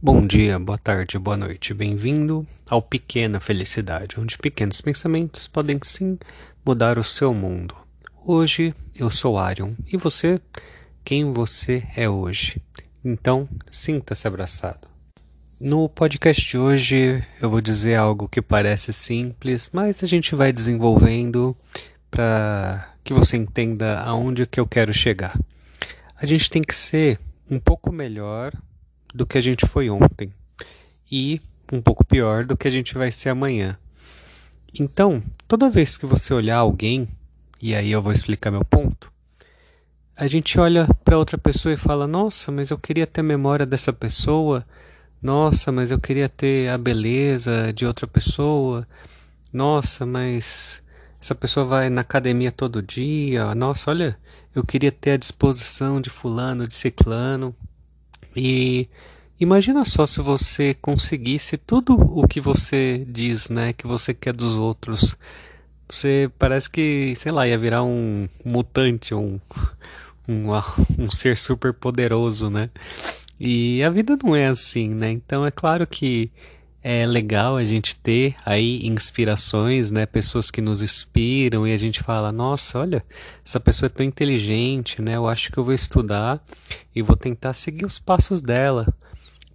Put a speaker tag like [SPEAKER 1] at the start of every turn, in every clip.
[SPEAKER 1] Bom dia, boa tarde, boa noite. Bem-vindo ao Pequena Felicidade, onde pequenos pensamentos podem sim mudar o seu mundo. Hoje eu sou Arion e você, quem você é hoje. Então, sinta-se abraçado. No podcast de hoje eu vou dizer algo que parece simples, mas a gente vai desenvolvendo para que você entenda aonde que eu quero chegar. A gente tem que ser um pouco melhor do que a gente foi ontem e um pouco pior do que a gente vai ser amanhã. Então, toda vez que você olhar alguém, e aí eu vou explicar meu ponto, a gente olha para outra pessoa e fala: Nossa, mas eu queria ter a memória dessa pessoa. Nossa, mas eu queria ter a beleza de outra pessoa. Nossa, mas essa pessoa vai na academia todo dia. Nossa, olha, eu queria ter a disposição de fulano, de ciclano. E imagina só se você conseguisse tudo o que você diz, né, que você quer dos outros. Você parece que, sei lá, ia virar um mutante, um, um, um ser super poderoso, né? E a vida não é assim, né? Então é claro que é legal a gente ter aí inspirações, né? Pessoas que nos inspiram e a gente fala, nossa, olha, essa pessoa é tão inteligente, né? Eu acho que eu vou estudar e vou tentar seguir os passos dela.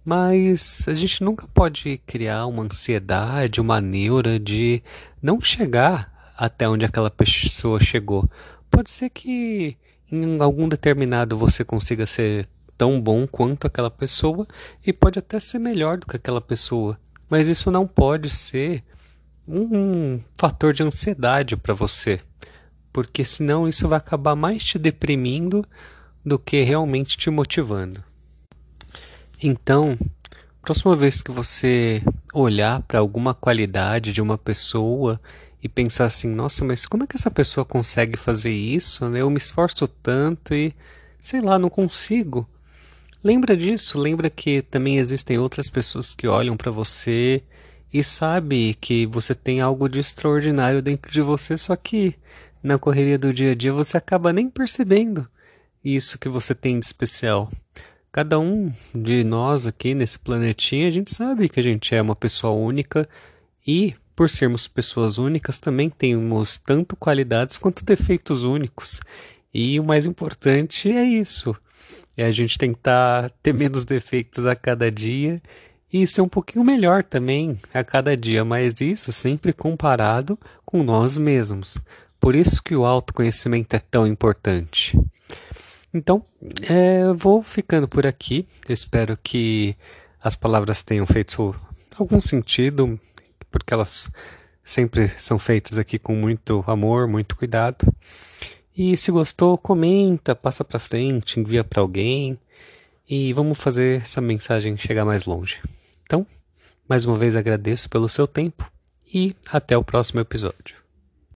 [SPEAKER 1] Mas a gente nunca pode criar uma ansiedade, uma neura de não chegar até onde aquela pessoa chegou. Pode ser que em algum determinado você consiga ser tão bom quanto aquela pessoa e pode até ser melhor do que aquela pessoa. Mas isso não pode ser um fator de ansiedade para você, porque senão isso vai acabar mais te deprimindo do que realmente te motivando. Então, próxima vez que você olhar para alguma qualidade de uma pessoa e pensar assim, nossa, mas como é que essa pessoa consegue fazer isso? Eu me esforço tanto e sei lá, não consigo. Lembra disso, lembra que também existem outras pessoas que olham para você e sabe que você tem algo de extraordinário dentro de você, só que na correria do dia a dia você acaba nem percebendo isso que você tem de especial. Cada um de nós aqui nesse planetinha, a gente sabe que a gente é uma pessoa única e por sermos pessoas únicas também temos tanto qualidades quanto defeitos únicos. E o mais importante é isso é a gente tentar ter menos defeitos a cada dia e ser um pouquinho melhor também a cada dia, mas isso sempre comparado com nós mesmos. Por isso que o autoconhecimento é tão importante. Então, é, vou ficando por aqui. Eu espero que as palavras tenham feito algum sentido, porque elas sempre são feitas aqui com muito amor, muito cuidado. E se gostou, comenta, passa para frente, envia para alguém e vamos fazer essa mensagem chegar mais longe. Então, mais uma vez agradeço pelo seu tempo e até o próximo episódio.